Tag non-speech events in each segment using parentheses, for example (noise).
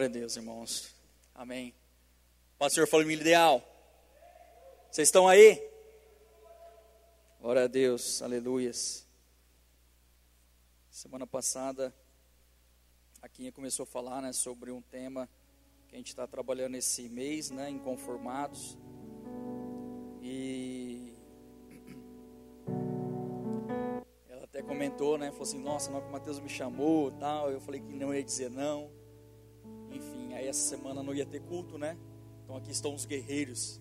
Glória a Deus, irmãos. Amém. Pastor, família ideal. Vocês estão aí? Glória a Deus, aleluias. Semana passada, a Quinha começou a falar né, sobre um tema que a gente está trabalhando esse mês, né, inconformados. E ela até comentou, né, falou assim, nossa, não que o Mateus me chamou tal. Eu falei que não ia dizer não. Aí essa semana não ia ter culto, né? Então aqui estão os guerreiros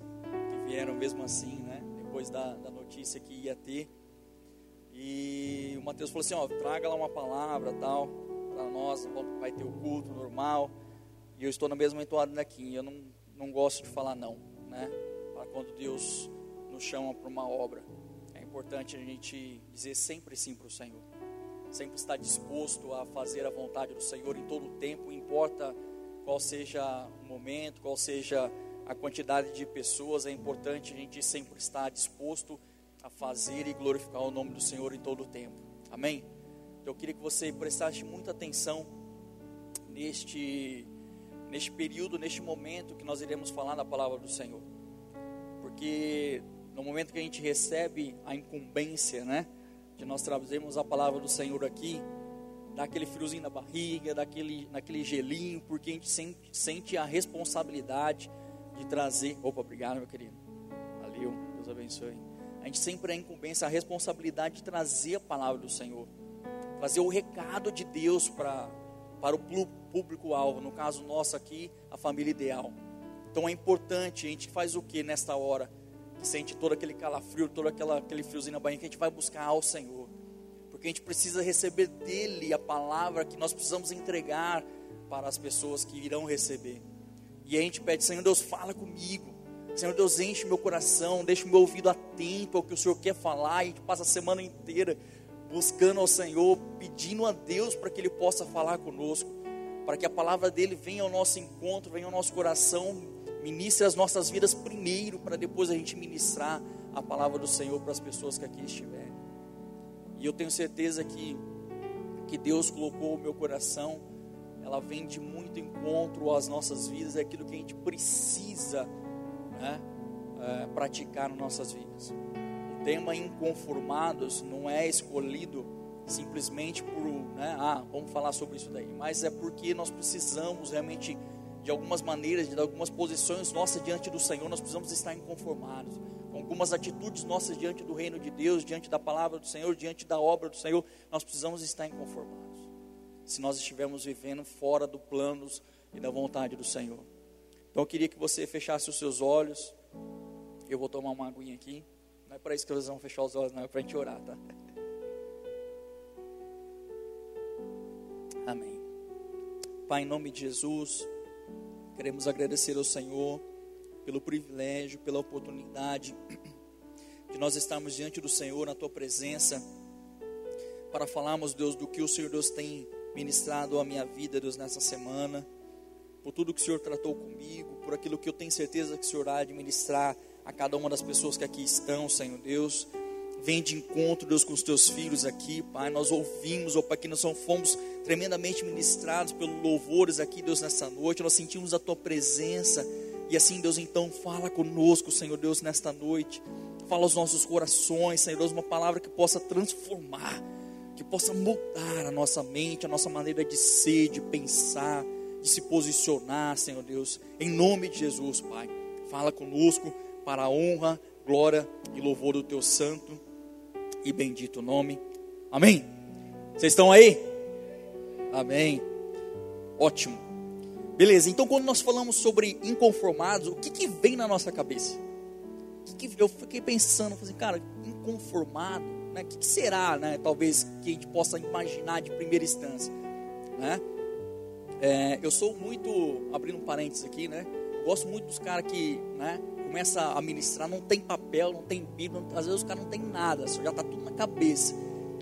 que vieram mesmo assim, né? Depois da, da notícia que ia ter. E o Mateus falou assim, ó, traga lá uma palavra tal, para nós, vai ter o culto normal. E eu estou na mesma entoada daqui. Eu não, não gosto de falar não, né? Para quando Deus nos chama para uma obra. É importante a gente dizer sempre sim para o Senhor. Sempre estar disposto a fazer a vontade do Senhor em todo o tempo, importa qual seja o momento, qual seja a quantidade de pessoas, é importante a gente sempre estar disposto a fazer e glorificar o nome do Senhor em todo o tempo. Amém? Então eu queria que você prestasse muita atenção neste neste período, neste momento que nós iremos falar da palavra do Senhor. Porque no momento que a gente recebe a incumbência, né, de nós trazermos a palavra do Senhor aqui, dá aquele friozinho na barriga, daquele, naquele gelinho, porque a gente sente, sente a responsabilidade de trazer. Opa, obrigado, meu querido. Valeu, Deus abençoe. A gente sempre é incumbência, a responsabilidade de trazer a palavra do Senhor, trazer o recado de Deus para para o público-alvo, no caso nosso aqui, a família ideal. Então é importante, a gente faz o que nesta hora? Que sente todo aquele calafrio, todo aquela, aquele friozinho na barriga, que a gente vai buscar ao Senhor porque a gente precisa receber dele a palavra que nós precisamos entregar para as pessoas que irão receber. E a gente pede, Senhor Deus, fala comigo. Senhor Deus, enche meu coração, deixa o meu ouvido atento ao que o Senhor quer falar. E a gente passa a semana inteira buscando ao Senhor, pedindo a Deus para que Ele possa falar conosco, para que a palavra dele venha ao nosso encontro, venha ao nosso coração, ministre as nossas vidas primeiro, para depois a gente ministrar a palavra do Senhor para as pessoas que aqui estiverem. E eu tenho certeza que que Deus colocou no meu coração, ela vem de muito encontro às nossas vidas, é aquilo que a gente precisa né, é, praticar nas nossas vidas. O tema inconformados não é escolhido simplesmente por, né, ah, vamos falar sobre isso daí, mas é porque nós precisamos realmente, de algumas maneiras, de algumas posições nossas diante do Senhor, nós precisamos estar inconformados algumas atitudes nossas diante do reino de Deus, diante da palavra do Senhor, diante da obra do Senhor, nós precisamos estar inconformados. Se nós estivermos vivendo fora do planos e da vontade do Senhor. Então eu queria que você fechasse os seus olhos. Eu vou tomar uma aguinha aqui. Não é para isso que vocês vão fechar os olhos, não, é para a gente orar, tá? Amém. Pai, em nome de Jesus, queremos agradecer ao Senhor pelo privilégio, pela oportunidade de nós estarmos diante do Senhor, na tua presença, para falarmos, Deus, do que o Senhor Deus tem ministrado à minha vida, Deus, nessa semana, por tudo que o Senhor tratou comigo, por aquilo que eu tenho certeza que o Senhor de ministrar a cada uma das pessoas que aqui estão, Senhor Deus. Vem de encontro, Deus, com os teus filhos aqui, Pai. Nós ouvimos, ó Pai, que nós fomos tremendamente ministrados pelos louvores aqui, Deus, nessa noite. Nós sentimos a tua presença e assim, Deus, então fala conosco, Senhor Deus, nesta noite. Fala aos nossos corações, Senhor Deus, uma palavra que possa transformar, que possa mudar a nossa mente, a nossa maneira de ser, de pensar, de se posicionar, Senhor Deus. Em nome de Jesus, Pai. Fala conosco para a honra, glória e louvor do teu santo e bendito nome. Amém. Vocês estão aí? Amém. Ótimo. Beleza, então quando nós falamos sobre inconformados, o que, que vem na nossa cabeça? Que que eu fiquei pensando, assim, cara, inconformado, né? O que, que, será, né? Talvez que a gente possa imaginar de primeira instância, né? É, eu sou muito, abrindo um parênteses aqui, né? Gosto muito dos caras que, né? Começa a ministrar, não tem papel, não tem bíblia, às vezes os caras não tem nada, só já está tudo na cabeça.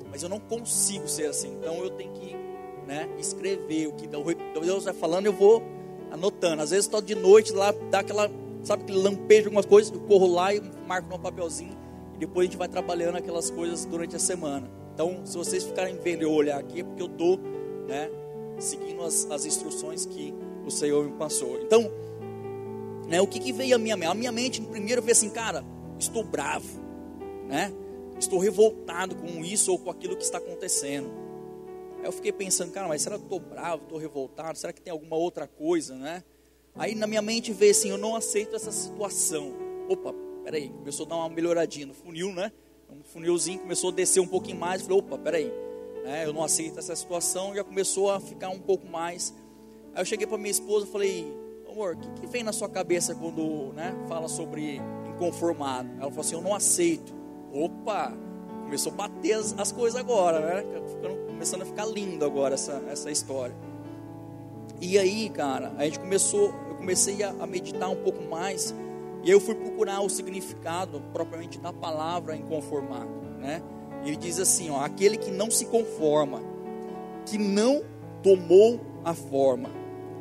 Mas eu não consigo ser assim, então eu tenho que né, escrever o que Deus vai falando, eu vou anotando. Às vezes estou de noite lá, dá aquela, sabe, aquele lampejo, algumas coisas, eu corro lá e marco no papelzinho e depois a gente vai trabalhando aquelas coisas durante a semana. Então, se vocês ficarem vendo eu olhar aqui, é porque eu estou né, seguindo as, as instruções que o Senhor me passou. Então, né, o que, que veio à minha mente? A minha mente, primeiro, veio assim, cara, estou bravo, né? Estou revoltado com isso ou com aquilo que está acontecendo. Eu fiquei pensando, cara, mas será que estou bravo, estou revoltado? Será que tem alguma outra coisa, né? Aí na minha mente veio assim, eu não aceito essa situação. Opa, peraí, começou a dar uma melhoradinha no funil, né? Um funilzinho começou a descer um pouquinho mais. Falei, opa, peraí, né? eu não aceito essa situação. Já começou a ficar um pouco mais. Aí eu cheguei para minha esposa e falei, amor, o que, que, vem na sua cabeça quando né, fala sobre inconformado? Ela falou assim, eu não aceito. Opa, começou a bater as, as coisas agora, né? Ficando, começando a ficar lindo agora essa, essa história. E aí, cara, a gente começou, eu comecei a, a meditar um pouco mais e eu fui procurar o significado propriamente da palavra inconformado, né? Ele diz assim, ó, aquele que não se conforma, que não tomou a forma,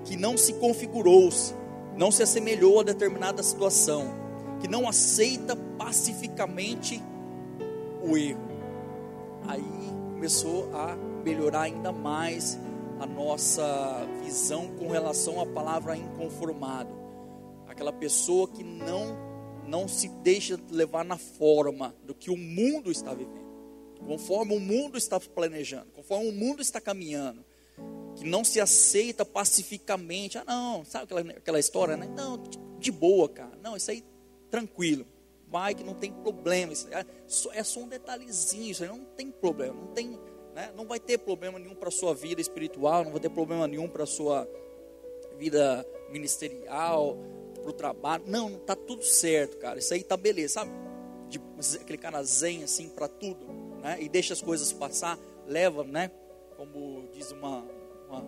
que não se configurou-se, não se assemelhou a determinada situação, que não aceita pacificamente o erro. Aí começou a melhorar ainda mais a nossa visão com relação à palavra inconformado aquela pessoa que não não se deixa levar na forma do que o mundo está vivendo, conforme o mundo está planejando, conforme o mundo está caminhando, que não se aceita pacificamente. Ah, não, sabe aquela, aquela história, né? Não, de boa, cara. Não, isso aí tranquilo. Vai que não tem problema. Isso é, só, é só um detalhezinho, isso aí não tem problema, não tem, né? Não vai ter problema nenhum para a sua vida espiritual, não vai ter problema nenhum para a sua vida ministerial, para o trabalho. Não, não está tudo certo, cara. Isso aí tá beleza, sabe? De, aquele cara zen assim para tudo, né? E deixa as coisas passar, leva, né? Como diz uma, uma,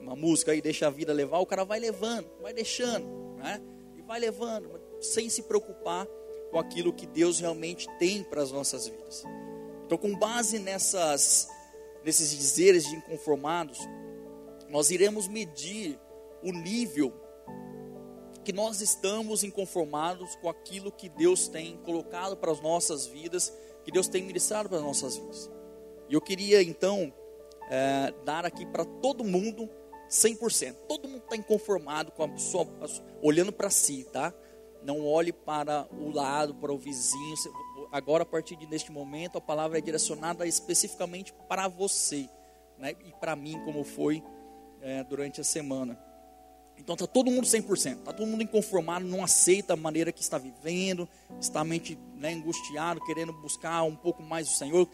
uma música aí, deixa a vida levar. O cara vai levando, vai deixando, né? E vai levando, sem se preocupar com aquilo que Deus realmente tem para as nossas vidas. Então, com base nessas, nesses dizeres de inconformados, nós iremos medir o nível que nós estamos inconformados com aquilo que Deus tem colocado para as nossas vidas, que Deus tem ministrado para as nossas vidas. E eu queria então é, dar aqui para todo mundo 100%. Todo mundo está inconformado com a sua, olhando para si, tá? Não olhe para o lado, para o vizinho. Agora, a partir deste momento, a palavra é direcionada especificamente para você, né? E para mim, como foi é, durante a semana. Então está todo mundo 100%, está todo mundo inconformado, não aceita a maneira que está vivendo, está mente né, angustiado, querendo buscar um pouco mais do Senhor,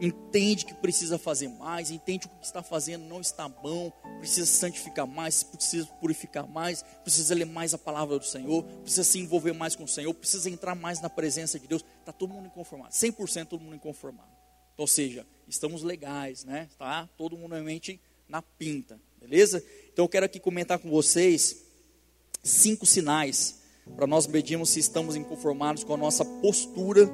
entende que precisa fazer mais, entende que o que está fazendo não está bom, precisa santificar mais, precisa purificar mais, precisa ler mais a palavra do Senhor, precisa se envolver mais com o Senhor, precisa entrar mais na presença de Deus. Está todo mundo inconformado, 100% todo mundo inconformado. Ou seja, estamos legais, né? Tá todo mundo realmente na pinta, beleza? Então eu quero aqui comentar com vocês cinco sinais para nós medirmos se estamos inconformados com a nossa postura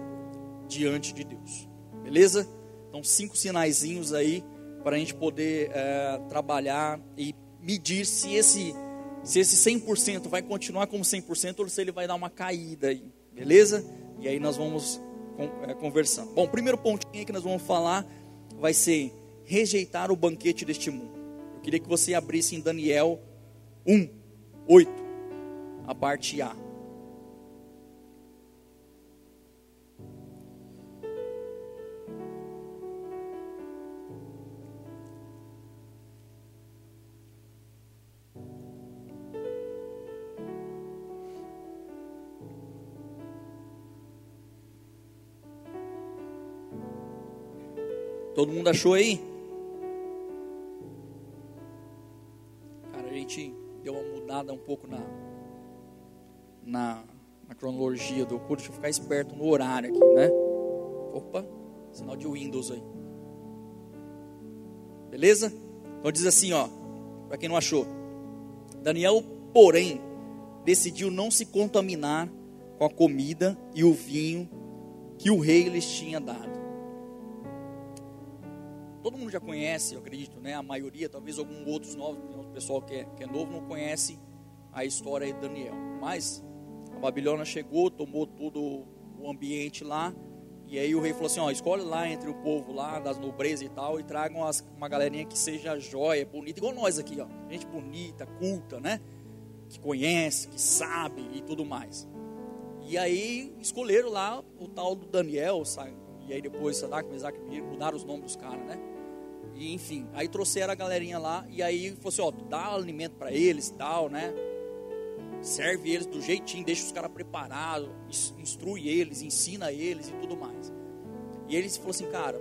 diante de Deus. Beleza? Então cinco sinaizinhos aí para a gente poder é, trabalhar e medir se esse se esse 100% vai continuar como 100% ou se ele vai dar uma caída aí, beleza? E aí nós vamos é, conversando. Bom, o primeiro pontinho que nós vamos falar vai ser rejeitar o banquete deste mundo. Queria que você abrisse em Daniel 1, 8, a parte A. Todo mundo achou aí? mudada um pouco na, na, na cronologia do curso. Deixa eu ficar esperto no horário aqui, né? Opa, sinal de Windows aí. Beleza? Então diz assim, ó, para quem não achou. Daniel, porém, decidiu não se contaminar com a comida e o vinho que o rei lhes tinha dado. Todo mundo já conhece, eu acredito, né? A maioria, talvez alguns outros novos, o pessoal que é, que é novo não conhece a história de Daniel. Mas a Babilônia chegou, tomou todo o ambiente lá E aí o rei falou assim, ó, escolhe lá entre o povo lá, das nobrezas e tal, e tragam uma galerinha que seja joia, bonita, igual nós aqui, ó. Gente bonita, culta, né? Que conhece, que sabe e tudo mais. E aí escolheram lá o tal do Daniel, sabe? E aí depois Sadak, Mesaque, mudaram os nomes dos caras, né? E enfim, aí trouxeram a galerinha lá e aí falou assim, ó, dá alimento para eles tal, né? Serve eles do jeitinho, deixa os caras preparados, instrui eles, ensina eles e tudo mais. E eles falou assim, cara,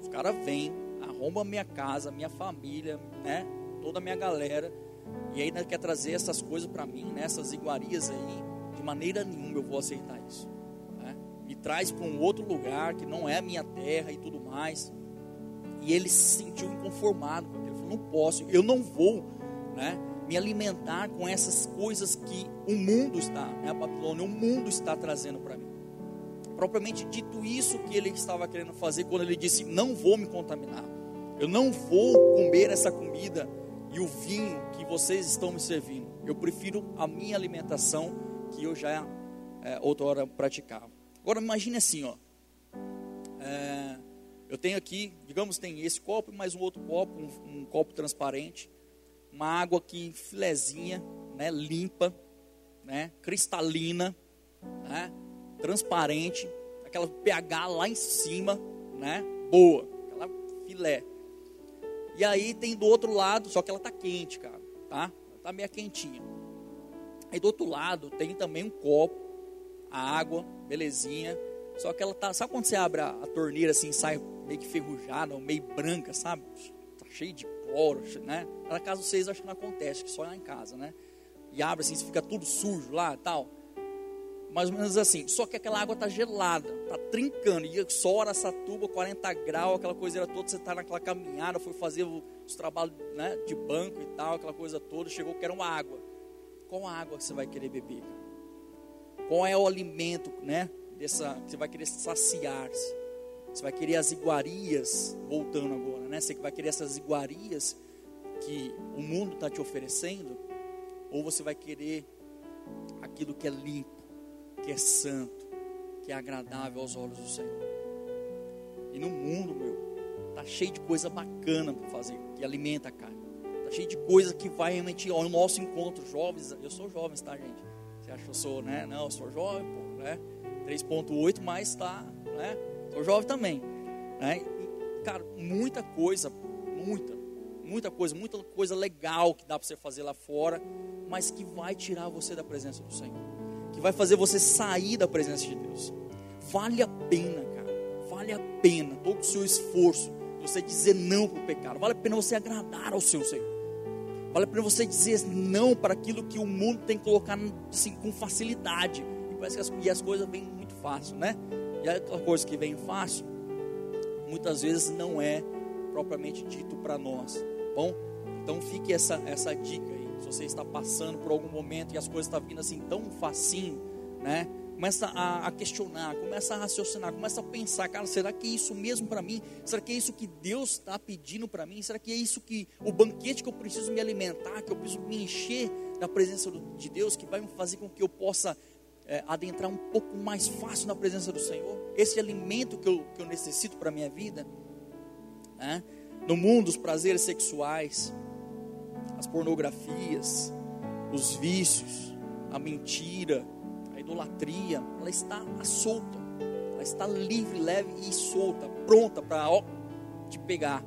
os caras vêm, arrombam a minha casa, minha família, né? Toda a minha galera, e ainda quer trazer essas coisas para mim, né? Essas iguarias aí, de maneira nenhuma eu vou aceitar isso. Né? Me traz para um outro lugar que não é a minha terra e tudo mais. E ele se sentiu inconformado com aquilo. Ele falou, não posso, eu não vou, né? me alimentar com essas coisas que o mundo está, né, a Babilônia, o mundo está trazendo para mim. Propriamente dito isso que ele estava querendo fazer quando ele disse: Não vou me contaminar, eu não vou comer essa comida e o vinho que vocês estão me servindo. Eu prefiro a minha alimentação que eu já é, outra hora praticava. Agora imagine assim, ó. É, eu tenho aqui, digamos, tem esse copo e mais um outro copo, um, um copo transparente uma água aqui filezinha, né, limpa, né, cristalina, né, transparente, aquela pH lá em cima, né, boa, aquela filé. E aí tem do outro lado, só que ela tá quente, cara, tá? Ela tá meio quentinha. Aí do outro lado tem também um copo, a água, belezinha. Só que ela tá, sabe quando você abre a, a torneira assim, sai meio que ferrujada, meio branca, sabe? Tá cheio de horas, né? Na casa de vocês acho que não acontece, que só lá em casa, né? E abre assim, fica tudo sujo lá e tal. Mais ou menos assim. Só que aquela água tá gelada, tá trincando. E só essa tuba, 40 graus, aquela coisa toda. Você tá naquela caminhada, foi fazer os trabalhos né, de banco e tal, aquela coisa toda. Chegou que era uma água. Qual a água que você vai querer beber? Qual é o alimento, né? Dessa, que você vai querer saciar-se? Você vai querer as iguarias, voltando agora, né? Você vai querer essas iguarias que o mundo está te oferecendo, ou você vai querer aquilo que é limpo, que é santo, que é agradável aos olhos do Senhor. E no mundo, meu, tá cheio de coisa bacana para fazer, que alimenta a carne. Tá cheio de coisa que vai realmente ao nosso encontro, jovens. Eu sou jovem, tá, gente? Você acha que eu sou, né? Não, eu sou jovem, pô, né? 3.8, mas tá, né? Sou jovem também. Né? E, cara, muita coisa, muita, muita coisa, muita coisa legal que dá para você fazer lá fora, mas que vai tirar você da presença do Senhor. Que vai fazer você sair da presença de Deus. Vale a pena, cara. Vale a pena todo o seu esforço você dizer não para o pecado. Vale a pena você agradar ao seu Senhor. Vale a pena você dizer não para aquilo que o mundo tem que colocar assim, com facilidade. E parece que as, e as coisas vêm muito fácil, né? E aquela coisa que vem fácil, muitas vezes não é propriamente dito para nós. Tá bom, então fique essa, essa dica aí. Se você está passando por algum momento e as coisas estão vindo assim tão facinho, né? Começa a, a questionar, começa a raciocinar, começa a pensar, cara, será que é isso mesmo para mim? Será que é isso que Deus está pedindo para mim? Será que é isso que o banquete que eu preciso me alimentar, que eu preciso me encher da presença de Deus, que vai me fazer com que eu possa é, adentrar um pouco mais fácil na presença do Senhor, esse alimento que eu, que eu necessito para a minha vida, né? no mundo, os prazeres sexuais, as pornografias, os vícios, a mentira, a idolatria, ela está solta, ela está livre, leve e solta, pronta para te pegar,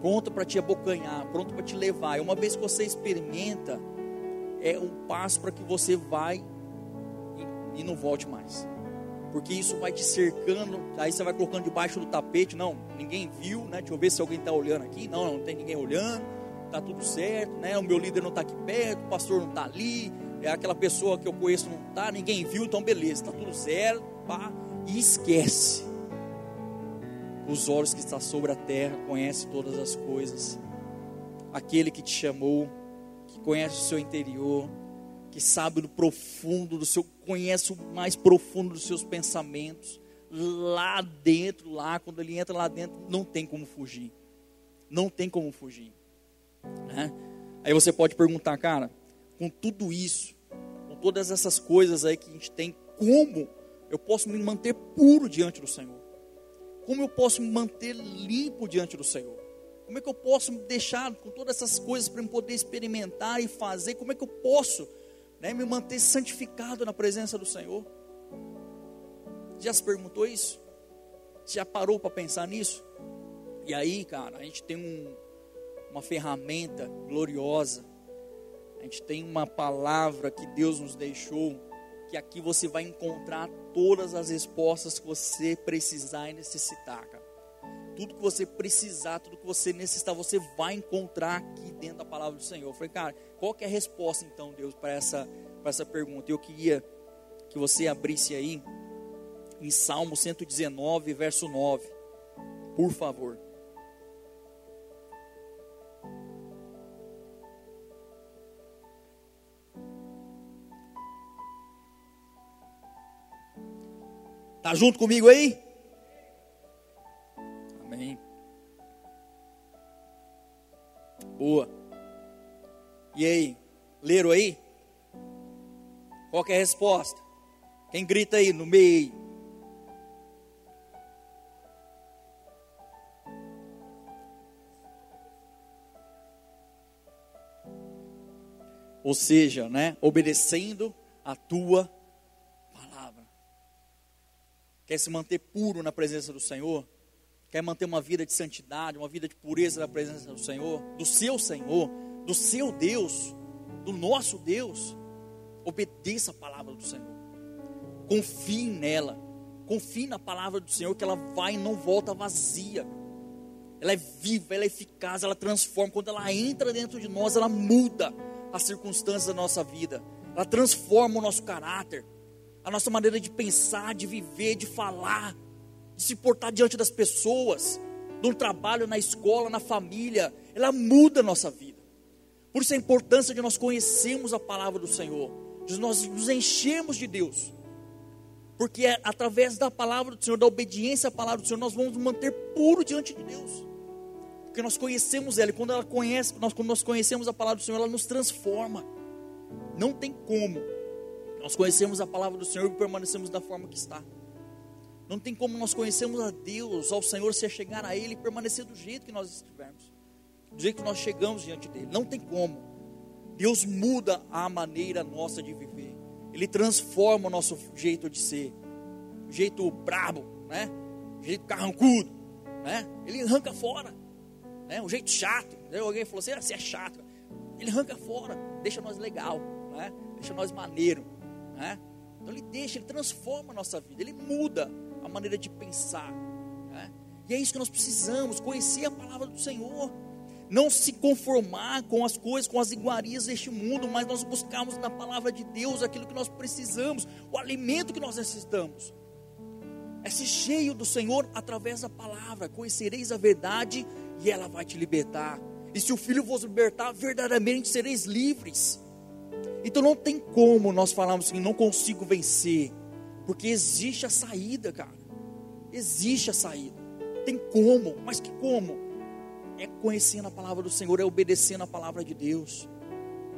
pronta para te abocanhar, pronta para te levar. E uma vez que você experimenta, é um passo para que você vai e não volte mais. Porque isso vai te cercando, aí você vai colocando debaixo do tapete, não, ninguém viu, né? Deixa eu ver se alguém está olhando aqui. Não, não tem ninguém olhando, tá tudo certo, né? O meu líder não está aqui perto, o pastor não está ali, é aquela pessoa que eu conheço não está, ninguém viu, então beleza, está tudo certo, pá, e esquece. Os olhos que está sobre a terra conhece todas as coisas. Aquele que te chamou, que conhece o seu interior, que sabe do profundo do seu, conhece o mais profundo dos seus pensamentos. Lá dentro, lá, quando ele entra lá dentro, não tem como fugir. Não tem como fugir. Né? Aí você pode perguntar, cara, com tudo isso, com todas essas coisas aí que a gente tem, como eu posso me manter puro diante do Senhor? Como eu posso me manter limpo diante do Senhor? Como é que eu posso deixar com todas essas coisas para eu poder experimentar e fazer? Como é que eu posso né, me manter santificado na presença do Senhor? Já se perguntou isso? Já parou para pensar nisso? E aí, cara, a gente tem um, uma ferramenta gloriosa. A gente tem uma palavra que Deus nos deixou, que aqui você vai encontrar todas as respostas que você precisar e necessitar, cara. Tudo que você precisar, tudo que você necessitar, você vai encontrar aqui dentro da palavra do Senhor. Eu falei, cara, qual que é a resposta então, Deus, para essa, essa pergunta? Eu queria que você abrisse aí em Salmo 119, verso 9. Por favor. Tá junto comigo aí? Boa. E aí? Leram aí? Qual é a resposta? Quem grita aí no meio? Ou seja, né, obedecendo a tua quer se manter puro na presença do Senhor, quer manter uma vida de santidade, uma vida de pureza na presença do Senhor, do seu Senhor, do seu Deus, do nosso Deus, obedeça a palavra do Senhor. Confie nela. Confie na palavra do Senhor que ela vai e não volta vazia. Ela é viva, ela é eficaz, ela transforma. Quando ela entra dentro de nós, ela muda as circunstâncias da nossa vida. Ela transforma o nosso caráter a nossa maneira de pensar, de viver, de falar, de se portar diante das pessoas, no trabalho, na escola, na família, ela muda a nossa vida. Por isso a importância de nós conhecermos a palavra do Senhor, de nós nos enchermos de Deus. Porque é através da palavra do Senhor, da obediência à palavra do Senhor, nós vamos nos manter puro diante de Deus. Porque nós conhecemos ela, e quando ela conhece, nós, quando nós conhecemos a palavra do Senhor, ela nos transforma. Não tem como nós conhecemos a palavra do Senhor e permanecemos da forma que está. Não tem como nós conhecermos a Deus, ao Senhor, se chegar a Ele e permanecer do jeito que nós estivermos, do jeito que nós chegamos diante dEle. Não tem como. Deus muda a maneira nossa de viver. Ele transforma o nosso jeito de ser. O jeito brabo, né? O jeito carrancudo, né? Ele arranca fora. Né? O jeito chato. Né? Alguém falou assim, ah, você é chato. Ele arranca fora, deixa nós legal, né? Deixa nós maneiro. Né? Então ele deixa, ele transforma a nossa vida, ele muda a maneira de pensar. Né? E é isso que nós precisamos, conhecer a palavra do Senhor. Não se conformar com as coisas, com as iguarias deste mundo, mas nós buscarmos na palavra de Deus aquilo que nós precisamos, o alimento que nós necessitamos. É ser cheio do Senhor através da palavra. Conhecereis a verdade e ela vai te libertar. E se o Filho vos libertar, verdadeiramente sereis livres. Então não tem como nós falarmos assim, não consigo vencer, porque existe a saída, cara. Existe a saída. Tem como, mas que como? É conhecendo a palavra do Senhor, é obedecendo a palavra de Deus,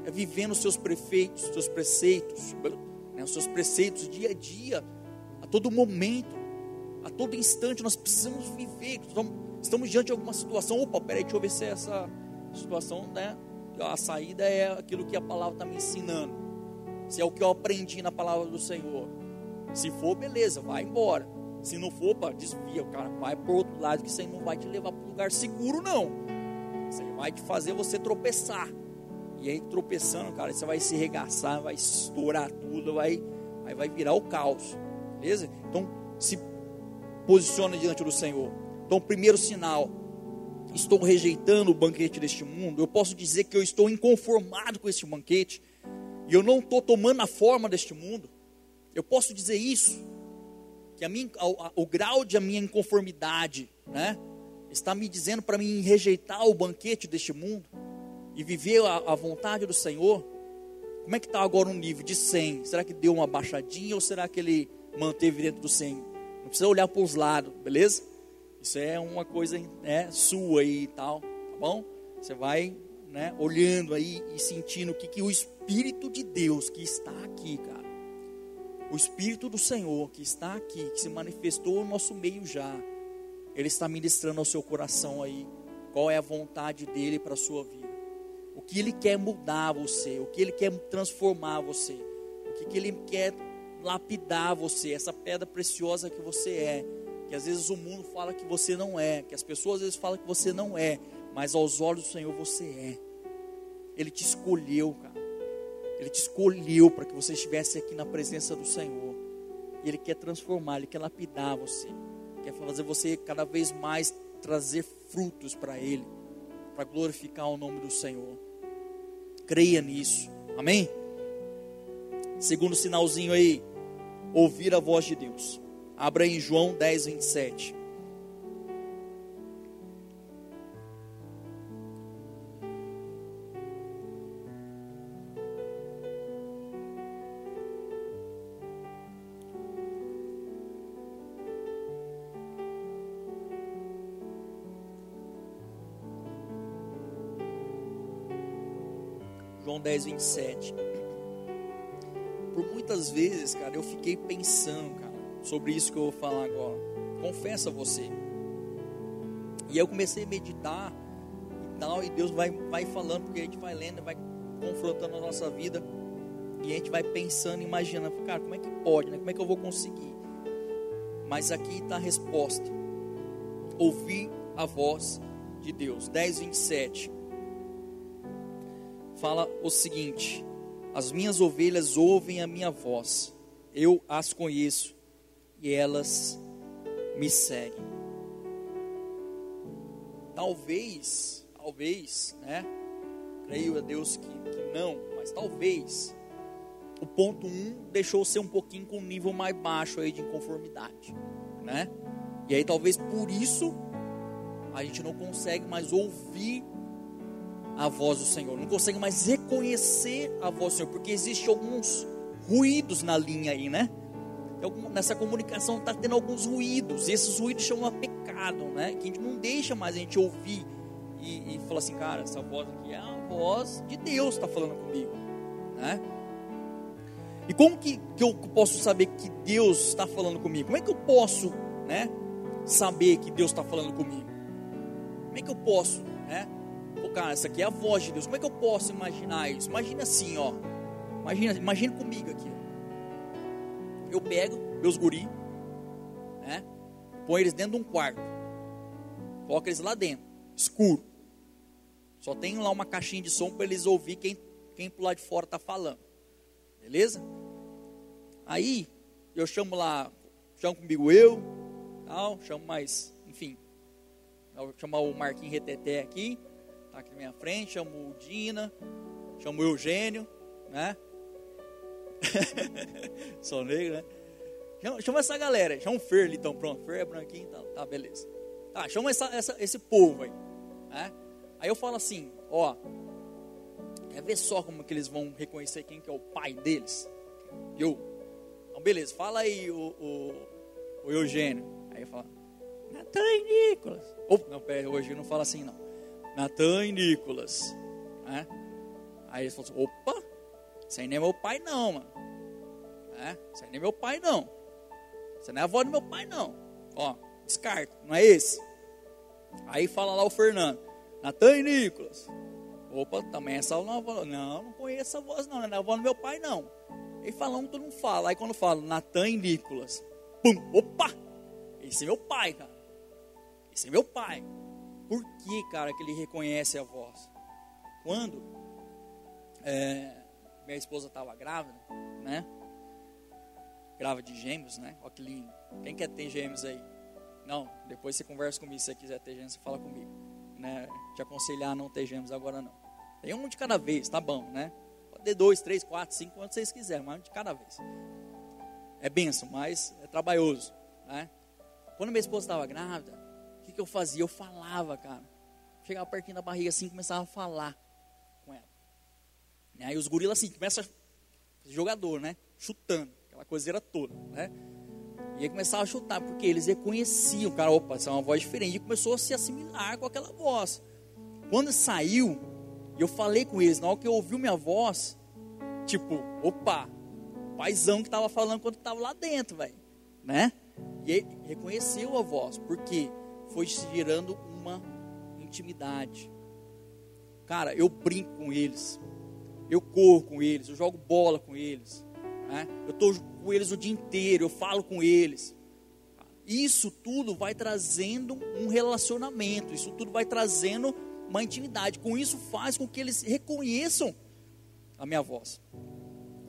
é vivendo os seus prefeitos, os seus preceitos, né, os seus preceitos dia a dia, a todo momento, a todo instante nós precisamos viver. Estamos, estamos diante de alguma situação. Opa, peraí, deixa eu ver se é essa situação, né? a saída é aquilo que a palavra está me ensinando. Se é o que eu aprendi na palavra do Senhor. Se for, beleza, vai embora. Se não for, pá, desvia, o cara vai para outro lado, que isso aí não vai te levar para um lugar seguro, não. Isso aí vai te fazer você tropeçar. E aí, tropeçando, cara, você vai se regaçar, vai estourar tudo, vai, aí vai virar o caos. Beleza? Então, se posiciona diante do Senhor. Então, primeiro sinal estou rejeitando o banquete deste mundo, eu posso dizer que eu estou inconformado com este banquete, e eu não estou tomando a forma deste mundo. Eu posso dizer isso, que a minha, o, o grau de a minha inconformidade, né, está me dizendo para mim rejeitar o banquete deste mundo e viver a, a vontade do Senhor. Como é que está agora um nível de 100? Será que deu uma baixadinha ou será que ele manteve dentro do 100? Não precisa olhar para os lados, beleza? Isso é uma coisa né, sua aí e tal, tá bom? Você vai né, olhando aí e sentindo o que, que o Espírito de Deus que está aqui, cara, o Espírito do Senhor que está aqui, que se manifestou no nosso meio já, ele está ministrando ao seu coração aí qual é a vontade dele para a sua vida. O que ele quer mudar você, o que ele quer transformar você, o que, que ele quer lapidar você, essa pedra preciosa que você é, que às vezes o mundo fala que você não é, que as pessoas às vezes falam que você não é, mas aos olhos do Senhor você é. Ele te escolheu, cara. Ele te escolheu para que você estivesse aqui na presença do Senhor. E Ele quer transformar, Ele quer lapidar você, quer fazer você cada vez mais trazer frutos para Ele, para glorificar o nome do Senhor. Creia nisso, amém? Segundo sinalzinho aí, ouvir a voz de Deus. Abra em João 10, 27. 10, 27. Por muitas vezes, cara, eu fiquei pensando, cara, sobre isso que eu vou falar agora. Confesso a você. E eu comecei a meditar e tal, e Deus vai, vai falando, porque a gente vai lendo, vai confrontando a nossa vida. E a gente vai pensando, imaginando, cara, como é que pode, né? Como é que eu vou conseguir? Mas aqui está a resposta. Ouvir a voz de Deus. 10, 27 fala o seguinte: As minhas ovelhas ouvem a minha voz, eu as conheço e elas me seguem. Talvez, talvez, né? Creio a Deus que, que não, mas talvez o ponto 1 um deixou ser um pouquinho com um nível mais baixo aí de inconformidade, né? E aí talvez por isso a gente não consegue mais ouvir a voz do Senhor, não consegue mais reconhecer a voz do Senhor, porque existe alguns ruídos na linha aí, né? Nessa comunicação está tendo alguns ruídos, e esses ruídos chamam a pecado, né? Que a gente não deixa mais a gente ouvir e, e falar assim, cara, essa voz aqui é a voz de Deus está falando comigo, né? E como que, que eu posso saber que Deus está falando comigo? Como é que eu posso, né, saber que Deus está falando comigo? Como é que eu posso, né? Cara, essa aqui é a voz de Deus. Como é que eu posso imaginar isso? Imagina assim, ó. Imagina, imagina comigo aqui. Eu pego meus guri, né? Põe eles dentro de um quarto. Coloca eles lá dentro, escuro. Só tem lá uma caixinha de som para eles ouvir quem, quem pro lado de fora está falando. Beleza? Aí, eu chamo lá, chamo comigo eu, tal, chamo mais, enfim. Eu vou chamar o Marquinhos Reteté aqui está aqui na minha frente, chamo o Dina, chamo o Eugênio, né? (laughs) Sou negro, né? Chama, chama, essa galera, chama o Fer então, pronto. Fer é branquinho, tá, tá beleza. Tá, chama essa, essa, esse povo aí, né? Aí eu falo assim, ó, quer ver só como que eles vão reconhecer quem que é o pai deles? Eu. Então, beleza, fala aí o, o, o Eugênio. Aí eu falo, Natan e Nicolas. Oh, não, pera, hoje não fala assim não. Natan e Nicolas. Né? Aí eles falaram assim, opa, isso aí nem é meu pai não, mano. É, isso aí nem é meu pai não. Você não é a avó do meu pai não. Ó, descarta, não é esse. Aí fala lá o Fernando, Natan e Nicolas. Opa, também essa avó. Não, não conheço essa voz não, não é a avó do meu pai não. Aí fala um, todo mundo fala. Aí quando fala Natan e Nicolas, pum, opa, esse é meu pai, cara. Esse é meu pai. Por que, cara, que ele reconhece a voz? Quando é, minha esposa estava grávida, né? Grávida de gêmeos, né? Olha que lindo. Quem quer ter gêmeos aí? Não, depois você conversa comigo. Se você quiser ter gêmeos, você fala comigo. Né? Te aconselhar a não ter gêmeos agora não. Tem um de cada vez, tá bom, né? Pode ter dois, três, quatro, cinco, quantos vocês quiserem, mas um de cada vez. É benção, mas é trabalhoso, né? Quando minha esposa estava grávida, que, que eu fazia? Eu falava, cara. Chegava pertinho da barriga assim, começava a falar com ela. E aí os gorilas assim, começa jogador, né? Chutando, aquela coiseira toda, né? E aí começava a chutar, porque eles reconheciam, cara, opa, essa é uma voz diferente. E começou a se assimilar com aquela voz. Quando saiu, eu falei com eles, na hora que eu ouvi minha voz, tipo, opa, paizão que estava falando quando estava lá dentro, velho. Né? E ele reconheceu a voz, porque foi gerando uma intimidade. Cara, eu brinco com eles, eu corro com eles, eu jogo bola com eles, né? eu estou com eles o dia inteiro, eu falo com eles. Isso tudo vai trazendo um relacionamento, isso tudo vai trazendo uma intimidade. Com isso faz com que eles reconheçam a minha voz.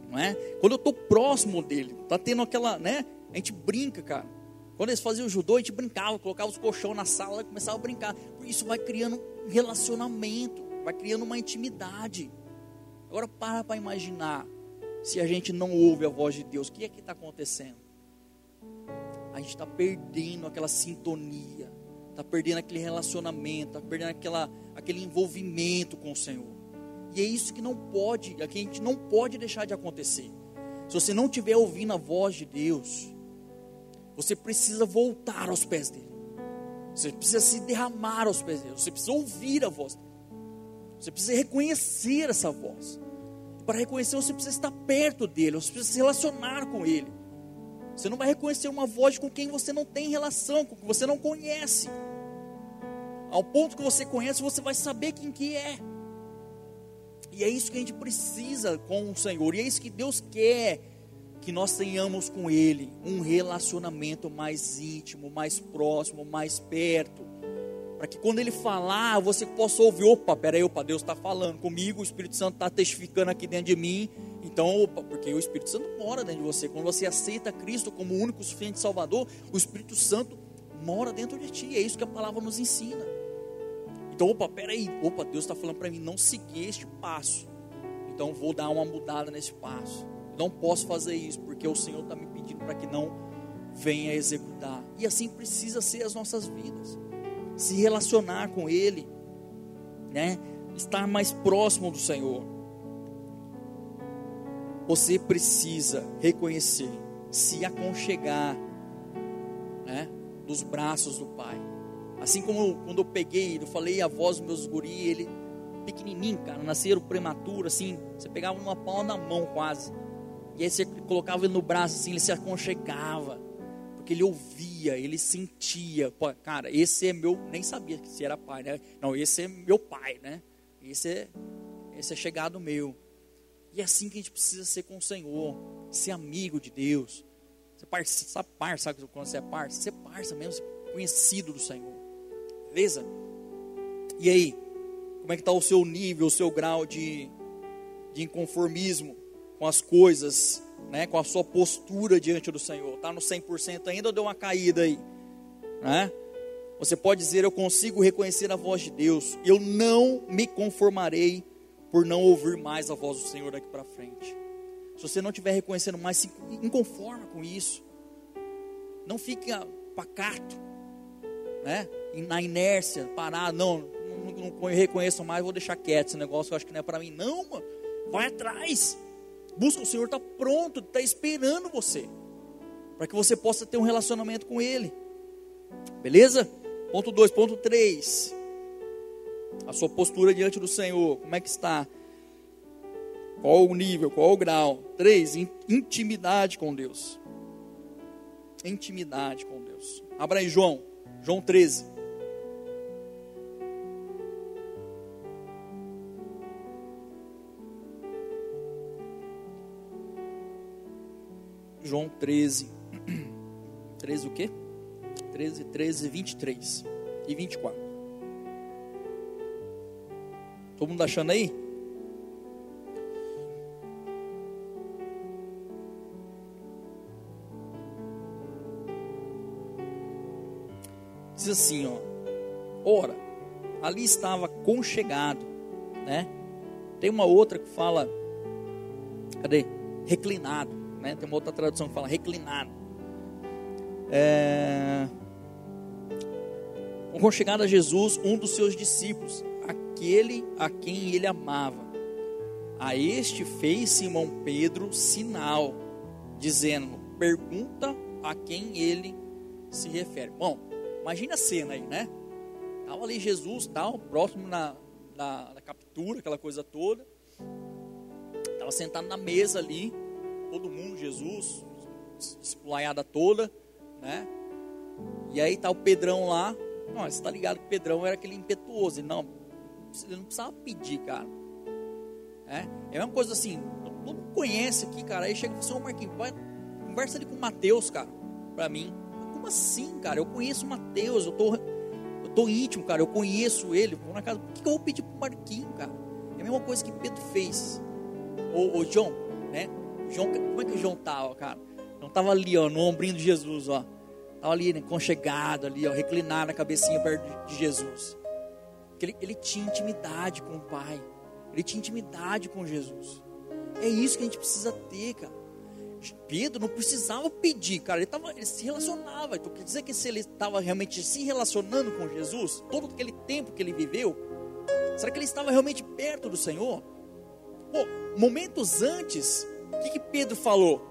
Não é? Quando eu estou próximo dele, tá tendo aquela, né? A gente brinca, cara. Quando eles faziam judô, a gente brincava, colocava os colchões na sala e começava a brincar. Isso vai criando relacionamento, vai criando uma intimidade. Agora para para imaginar se a gente não ouve a voz de Deus, o que é que está acontecendo? A gente está perdendo aquela sintonia, está perdendo aquele relacionamento, está perdendo aquela, aquele envolvimento com o Senhor. E é isso que não pode, é que a gente não pode deixar de acontecer. Se você não estiver ouvindo a voz de Deus, você precisa voltar aos pés dele. Você precisa se derramar aos pés dele. Você precisa ouvir a voz dele. Você precisa reconhecer essa voz. Para reconhecer, você precisa estar perto dele. Você precisa se relacionar com ele. Você não vai reconhecer uma voz com quem você não tem relação, com quem você não conhece. Ao ponto que você conhece, você vai saber quem que é. E é isso que a gente precisa com o Senhor. E é isso que Deus quer que nós tenhamos com Ele um relacionamento mais íntimo, mais próximo, mais perto. Para que quando Ele falar, você possa ouvir: opa, peraí, opa, Deus está falando comigo, o Espírito Santo está testificando aqui dentro de mim. Então, opa, porque o Espírito Santo mora dentro de você. Quando você aceita Cristo como o único suficiente Salvador, o Espírito Santo mora dentro de ti. É isso que a palavra nos ensina. Então, opa, peraí, opa, Deus está falando para mim não seguir este passo. Então, vou dar uma mudada nesse passo. Não posso fazer isso, porque o Senhor está me pedindo para que não venha executar. E assim precisa ser as nossas vidas. Se relacionar com Ele, né? Estar mais próximo do Senhor. Você precisa reconhecer, se aconchegar, né? Dos braços do Pai. Assim como quando eu peguei, eu falei a voz dos meus guri, ele pequenininho, cara, nasceram prematuro, assim, você pegava numa palma da mão quase. E aí você colocava ele no braço assim, ele se aconchegava. Porque ele ouvia, ele sentia. Pô, cara, esse é meu, nem sabia se era pai, né? Não, esse é meu pai, né? Esse é, esse é chegado meu. E é assim que a gente precisa ser com o Senhor, ser amigo de Deus. Você parça, sabe parça, sabe quando você é parça? É parça mesmo, ser conhecido do Senhor. Beleza? E aí, como é que está o seu nível, o seu grau de, de inconformismo com as coisas, né? com a sua postura diante do Senhor? Está no 100% ainda ou deu uma caída aí? Né? Você pode dizer: Eu consigo reconhecer a voz de Deus, eu não me conformarei por não ouvir mais a voz do Senhor daqui para frente. Se você não estiver reconhecendo mais, se inconforma com isso. Não fique pacato né? na inércia, parar, não, não, não reconheço mais, vou deixar quieto esse negócio, eu acho que não é para mim. Não, mano, vai atrás. Busca o Senhor, está pronto, está esperando você, para que você possa ter um relacionamento com Ele. Beleza? Ponto 2, ponto 3. A sua postura diante do Senhor, como é que está? Qual o nível, qual o grau? 3. Intimidade com Deus. Intimidade com Deus. Abra aí, João. João 13. João 13. 13 o quê? 13, 13, 23 e 24. Todo mundo achando aí? diz assim, ó. Ora, ali estava conchegado, né? Tem uma outra que fala, cadê? Reclinado, né? Tem uma outra tradução que fala reclinado. É... Conchegado a Jesus, um dos seus discípulos, aquele a quem ele amava. A este fez Simão Pedro sinal, dizendo: pergunta a quem ele se refere. Bom, Imagina a cena aí, né? Estava ali Jesus, tal, próximo na, na, na captura, aquela coisa toda. Estava sentado na mesa ali. Todo mundo Jesus, esplaiada toda, né? E aí tá o Pedrão lá. Não, você tá ligado que o Pedrão era aquele impetuoso. Não, ele não precisava pedir, cara. É, é a mesma coisa assim, todo mundo conhece aqui, cara. Aí chega e fala assim, ô Marquinhos, vai, conversa ali com o Mateus, cara, pra mim. Como assim, cara? Eu conheço o Mateus, eu tô, eu tô íntimo, cara, eu conheço ele. Vou na casa, por que eu vou pedir pro Marquinhos, cara? É a mesma coisa que Pedro fez. Ô, ô João, né? João, como é que João tava, cara? Não tava ali, ó, no ombrinho de Jesus, ó. Tava ali, né, conchegado ali, ó, reclinado na cabecinha perto de Jesus. Ele, ele tinha intimidade com o Pai. Ele tinha intimidade com Jesus. É isso que a gente precisa ter, cara. Pedro não precisava pedir, cara. Ele, tava, ele se relacionava. Então quer dizer que se ele estava realmente se relacionando com Jesus, todo aquele tempo que ele viveu, será que ele estava realmente perto do Senhor? Pô, momentos antes, o que, que Pedro falou?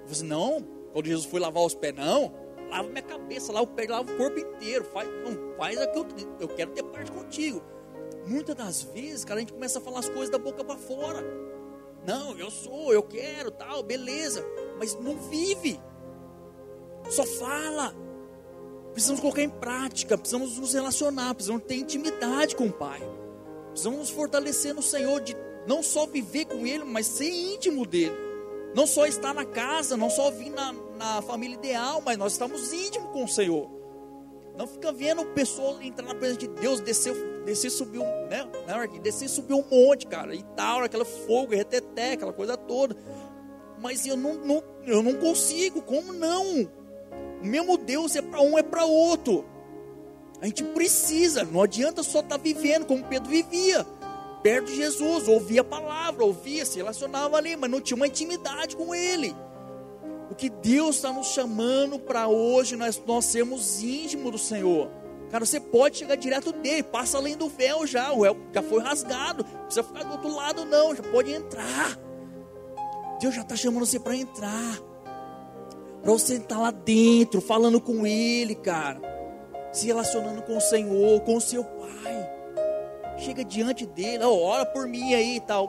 Ele disse, não, quando Jesus foi lavar os pés, não, lava minha cabeça, lava o pé, lava o corpo inteiro, faz, não, faz aquilo, eu quero ter parte contigo. Muitas das vezes, cara, a gente começa a falar as coisas da boca para fora. Não, eu sou, eu quero, tal, beleza, mas não vive. Só fala. Precisamos colocar em prática, precisamos nos relacionar, precisamos ter intimidade com o Pai. Precisamos nos fortalecer no Senhor de não só viver com Ele, mas ser íntimo dele. Não só estar na casa, não só vir na, na família ideal, mas nós estamos íntimos com o Senhor. Não fica vendo pessoas entrar na presença de Deus, descer, descer subir um, né? Descer subir um monte, cara, e tal, aquela fogo, reteté, aquela coisa toda. Mas eu não, não, eu não consigo, como não? O mesmo Deus é para um, é para outro. A gente precisa, não adianta só estar tá vivendo como Pedro vivia perto de Jesus, ouvia a palavra, ouvia, se relacionava ali, mas não tinha uma intimidade com Ele. O que Deus está nos chamando para hoje, nós, nós sermos íntimos do Senhor. Cara, você pode chegar direto dele, passa além do véu já, o véu já foi rasgado, não precisa ficar do outro lado, não, já pode entrar. Deus já está chamando você para entrar, para você estar lá dentro, falando com Ele, cara, se relacionando com o Senhor, com o seu Pai chega diante dele, oh, ora por mim aí e tal.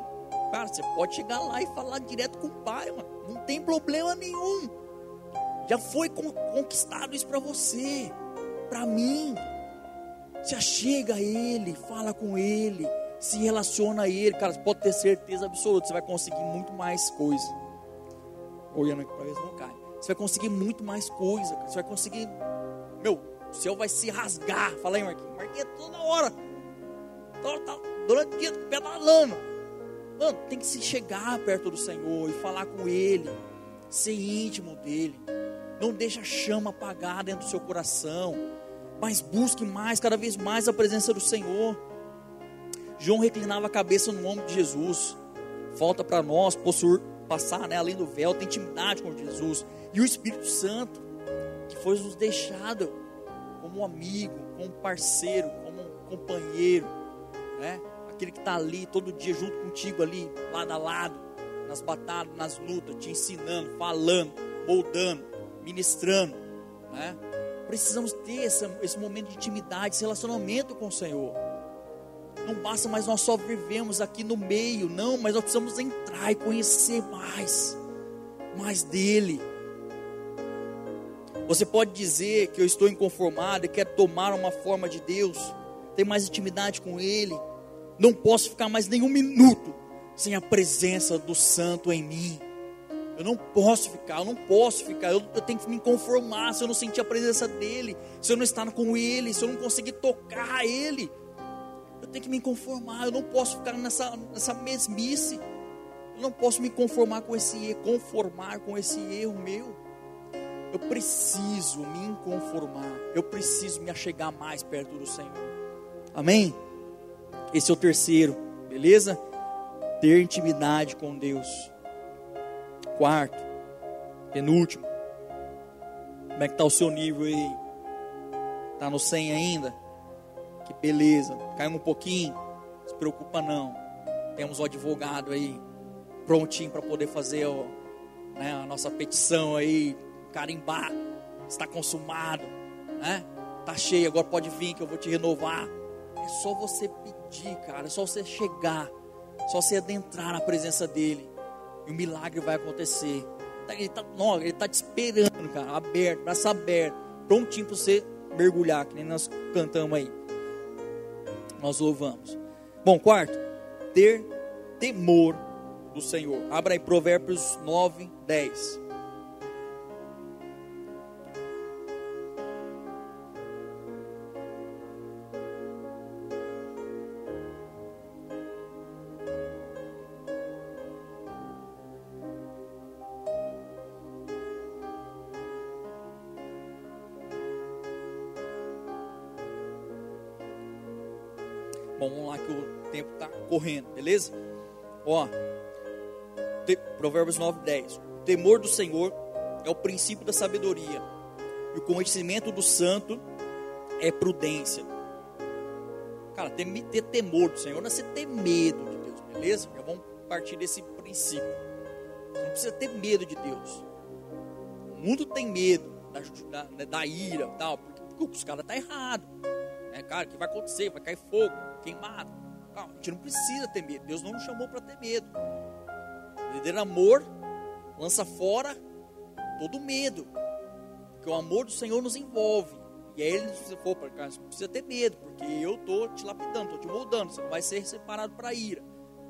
Cara, você pode chegar lá e falar direto com o pai, mano. Não tem problema nenhum. Já foi conquistado isso para você, para mim. Se achega a ele, fala com ele, se relaciona a ele, cara, você pode ter certeza absoluta, você vai conseguir muito mais coisa. Olhando aqui para ver se não cai. Você vai conseguir muito mais coisa, você vai conseguir. Meu, o céu vai se rasgar. Fala aí, Marquinhos. Marquinhos, é toda hora durante o dia pedalando. Mano, tem que se chegar perto do Senhor e falar com Ele, ser íntimo dEle. Não deixa a chama apagar dentro do seu coração, mas busque mais, cada vez mais a presença do Senhor. João reclinava a cabeça no ombro de Jesus. Falta para nós possuir, passar né, além do véu, ter intimidade com Jesus. E o Espírito Santo, que foi nos deixado como um amigo, como um parceiro, como um companheiro né? Aquele que está ali todo dia junto contigo ali, lado a lado, nas batalhas, nas lutas, te ensinando, falando, moldando, ministrando, né? Precisamos ter esse, momento de intimidade, esse relacionamento com o Senhor. Não basta mais nós só vivemos aqui no meio, não, mas nós precisamos entrar e conhecer mais, mais dele. Você pode dizer que eu estou inconformado e quero tomar uma forma de Deus, ter mais intimidade com Ele. Não posso ficar mais nenhum minuto sem a presença do Santo em mim. Eu não posso ficar, eu não posso ficar, eu, eu, tenho que me conformar se eu não sentir a presença dEle, se eu não estar com Ele, se eu não conseguir tocar Ele. Eu tenho que me conformar, eu não posso ficar nessa, nessa mesmice. Eu não posso me conformar com esse conformar com esse erro meu. Eu preciso me conformar, eu preciso me achegar mais perto do Senhor. Amém? Esse é o terceiro, beleza? Ter intimidade com Deus. Quarto, penúltimo. Como é que está o seu nível aí? Está no 100 ainda? Que beleza. Caiu um pouquinho? Não se preocupa não. Temos o advogado aí prontinho para poder fazer ó, né, a nossa petição aí, carimbar. Está consumado, né? Tá cheio, agora pode vir que eu vou te renovar. É só você pedir, cara. É só você chegar. É só você adentrar na presença dEle. E o milagre vai acontecer. Tá, ele está ele tá te esperando, cara, aberto, braço aberto, prontinho para você mergulhar, que nem nós cantamos aí. Nós louvamos. Bom, quarto, ter temor do Senhor. Abra aí Provérbios 9, 10. Provérbios 9, 10. O temor do Senhor é o princípio da sabedoria, e o conhecimento do santo é prudência. Cara, ter, ter temor do Senhor não é você ter medo de Deus, beleza? Já vamos partir desse princípio. Você não precisa ter medo de Deus. O mundo tem medo da, da, da ira, tal, porque, porque os caras estão tá errados. Né? Cara, o que vai acontecer? Vai cair fogo queimado. Calma, a gente não precisa ter medo. Deus não nos chamou para ter medo. Verdadeiro amor lança fora todo medo. Porque o amor do Senhor nos envolve. E aí ele se for para cá, você precisa ter medo, porque eu estou te lapidando, estou te moldando, você não vai ser separado para ira.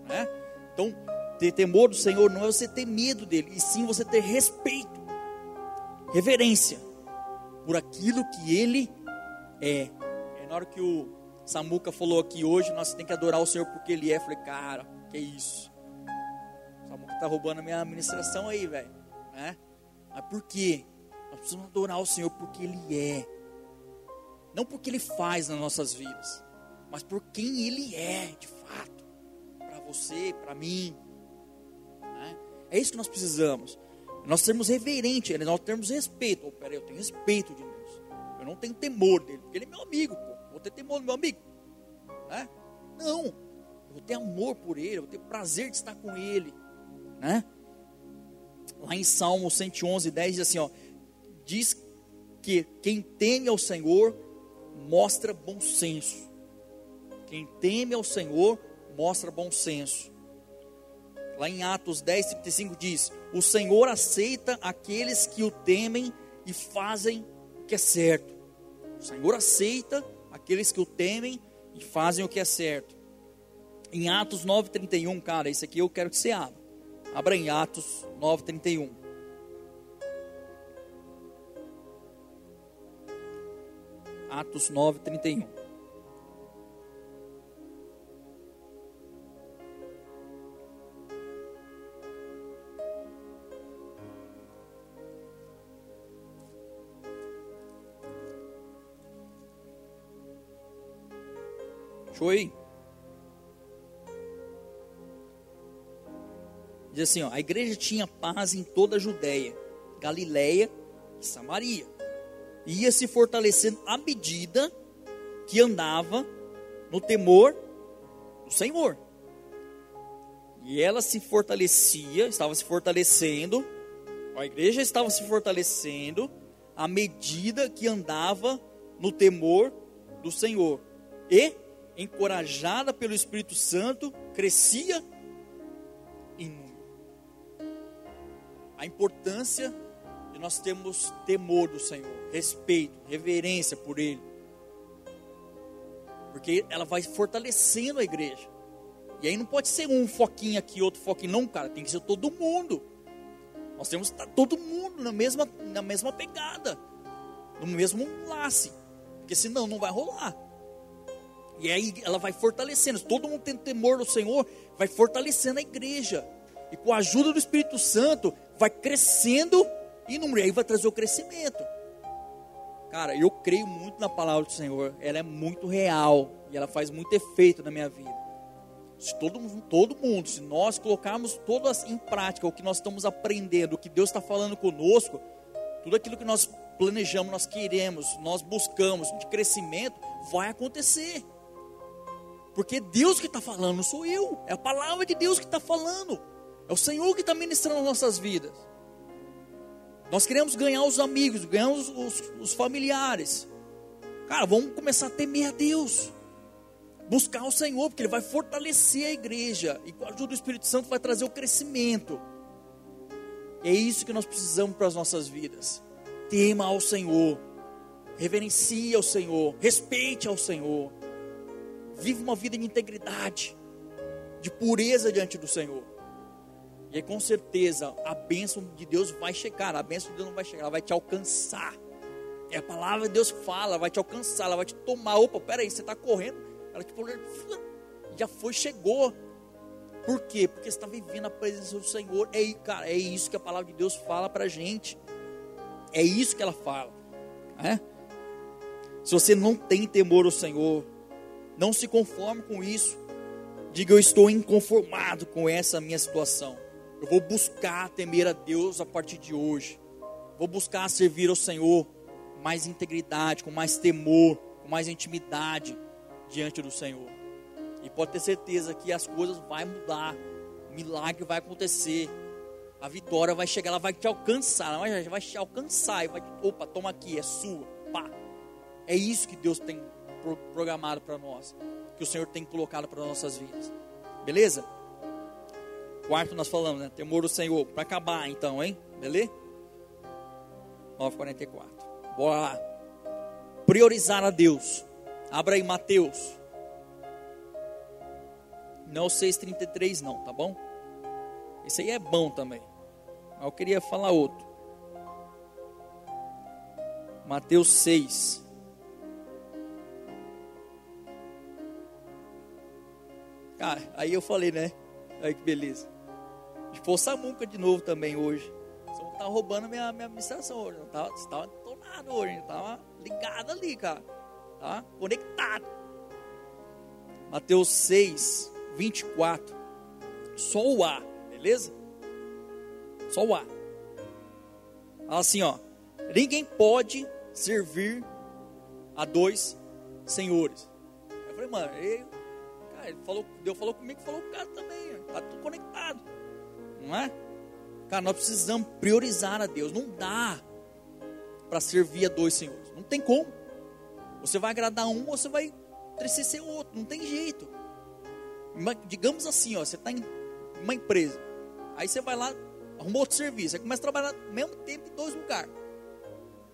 Né? Então, ter temor do Senhor não é você ter medo dele, e sim você ter respeito, reverência por aquilo que ele é. É na hora que o Samuca falou aqui hoje, nós temos que adorar o Senhor porque Ele é. Eu falei, cara, que isso? Tá roubando a minha administração aí, velho. Né? Mas por quê? Nós precisamos adorar o Senhor porque Ele é. Não porque Ele faz nas nossas vidas, mas por quem Ele é, de fato. Para você, para mim. Né? É isso que nós precisamos. Nós sermos reverentes, nós termos respeito. Oh, peraí, eu tenho respeito de Deus. Eu não tenho temor dele, porque Ele é meu amigo, pô. Vou ter temor do meu amigo. Né? Não. Eu vou ter amor por ele, eu vou ter prazer de estar com ele. Né? Lá em Salmo 111, 10 diz assim: ó, diz que quem teme ao Senhor mostra bom senso. Quem teme ao Senhor mostra bom senso. Lá em Atos 10, 35 diz: O Senhor aceita aqueles que o temem e fazem o que é certo. O Senhor aceita aqueles que o temem e fazem o que é certo. Em Atos 9:31, cara, isso aqui eu quero que você abra. Abra em Atos 9:31. Atos 9:31. Show aí. Diz assim, ó, a igreja tinha paz em toda a Judéia, Galiléia e Samaria. Ia se fortalecendo à medida que andava no temor do Senhor. E ela se fortalecia, estava se fortalecendo, a igreja estava se fortalecendo à medida que andava no temor do Senhor. E encorajada pelo Espírito Santo, crescia A importância de nós termos temor do Senhor, respeito, reverência por Ele. Porque ela vai fortalecendo a igreja. E aí não pode ser um foquinho aqui, outro foquinho. Não, cara, tem que ser todo mundo. Nós temos que estar todo mundo na mesma, na mesma pegada, no mesmo laço. Porque senão não vai rolar. E aí ela vai fortalecendo. Todo mundo tem temor do Senhor, vai fortalecendo a igreja. E com a ajuda do Espírito Santo, vai crescendo e no aí vai trazer o crescimento. Cara, eu creio muito na palavra do Senhor. Ela é muito real e ela faz muito efeito na minha vida. Se todo, todo mundo, se nós colocarmos todas em prática o que nós estamos aprendendo, o que Deus está falando conosco, tudo aquilo que nós planejamos, nós queremos, nós buscamos de crescimento, vai acontecer. Porque Deus que está falando, não sou eu. É a palavra de Deus que está falando. É o Senhor que está ministrando as nossas vidas. Nós queremos ganhar os amigos, ganhar os, os, familiares. Cara, vamos começar a temer a Deus. Buscar o Senhor, porque Ele vai fortalecer a igreja. E com a ajuda do Espírito Santo vai trazer o crescimento. E é isso que nós precisamos para as nossas vidas. Tema ao Senhor, reverencie ao Senhor, respeite ao Senhor, viva uma vida de integridade, de pureza diante do Senhor. E aí, com certeza, a bênção de Deus vai chegar. A bênção de Deus não vai chegar, ela vai te alcançar. É a palavra de Deus fala, ela vai te alcançar, ela vai te tomar. Opa, peraí, você está correndo. Ela tipo, já foi, chegou. Por quê? Porque você está vivendo a presença do Senhor. É, cara, é isso que a palavra de Deus fala para gente. É isso que ela fala. É? Se você não tem temor ao Senhor, não se conforme com isso. Diga, eu estou inconformado com essa minha situação. Eu vou buscar temer a Deus a partir de hoje. Vou buscar servir ao Senhor com mais integridade, com mais temor, com mais intimidade diante do Senhor. E pode ter certeza que as coisas vão mudar, o milagre vai acontecer, a vitória vai chegar, ela vai te alcançar, ela vai, te alcançar e vai, opa, toma aqui, é sua, pá. É isso que Deus tem programado para nós, que o Senhor tem colocado para nossas vidas. Beleza? Quarto nós falamos, né? Temor do Senhor. Para acabar então, hein? Beleza? 9,44. Bora lá. Priorizar a Deus. Abra aí Mateus. Não 6,33 não, tá bom? Esse aí é bom também. Mas eu queria falar outro. Mateus 6. Cara, aí eu falei, né? Aí que beleza. Força Muca de novo também hoje. Você tá roubando minha, minha administração hoje. Tá, tava detonado hoje, tava ligado ali, cara. Tá? Conectado. Mateus 6, 24. Só o A, beleza? Só o A. Assim, ó. Ninguém pode servir a dois senhores. Eu falei, mano, cara, ele falou, Deus falou comigo, falou com o cara também. Tá tudo conectado. Não é? Cara, nós precisamos priorizar a Deus. Não dá para servir a dois senhores. Não tem como. Você vai agradar um ou você vai entristecer o outro. Não tem jeito. Digamos assim, ó, você está em uma empresa. Aí você vai lá, arruma outro serviço. Aí começa a trabalhar no mesmo tempo em dois lugares.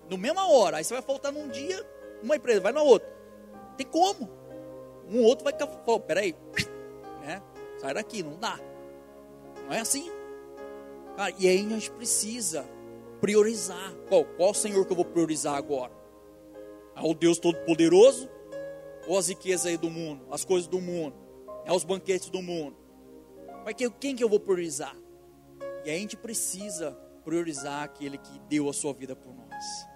No mesma hora. Aí você vai faltar num dia, uma empresa, vai na outra. Tem como. Um outro vai ficar, peraí, (laughs) né? sai daqui, não dá. Não é assim? Cara, e aí a gente precisa priorizar. Qual, qual Senhor que eu vou priorizar agora? É o Deus Todo-Poderoso? Ou as riquezas aí do mundo? As coisas do mundo? É os banquetes do mundo? Mas quem, que eu vou priorizar? E a gente precisa priorizar aquele que deu a sua vida por nós.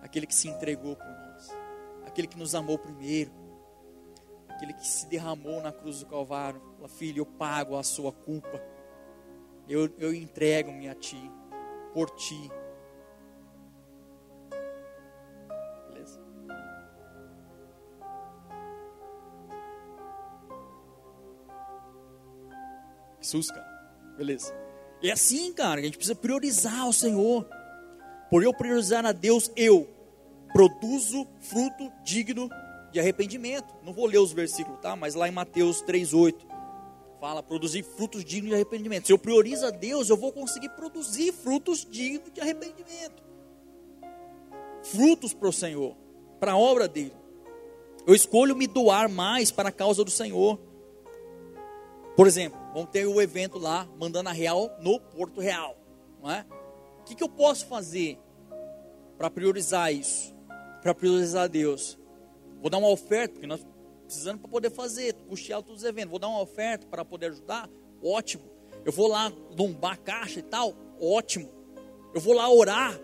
Aquele que se entregou por nós. Aquele que nos amou primeiro aquele que se derramou na cruz do Calvário. Filho, eu pago a sua culpa. Eu, eu entrego-me a ti, por ti. Beleza? Jesus, cara. Beleza. É assim, cara, a gente precisa priorizar o Senhor. Por eu priorizar a Deus, eu produzo fruto digno de arrependimento. Não vou ler os versículos, tá? Mas lá em Mateus 3:8 fala produzir frutos dignos de arrependimento. Se eu priorizo a Deus, eu vou conseguir produzir frutos dignos de arrependimento. Frutos para o Senhor, para a obra dele. Eu escolho me doar mais para a causa do Senhor. Por exemplo, vamos ter o evento lá, mandando a real no Porto Real, não é? O que, que eu posso fazer para priorizar isso? Para priorizar Deus? Vou dar uma oferta, porque nós precisamos para poder fazer, custear todos os eventos. Vou dar uma oferta para poder ajudar, ótimo. Eu vou lá lombar a caixa e tal, ótimo. Eu vou lá orar,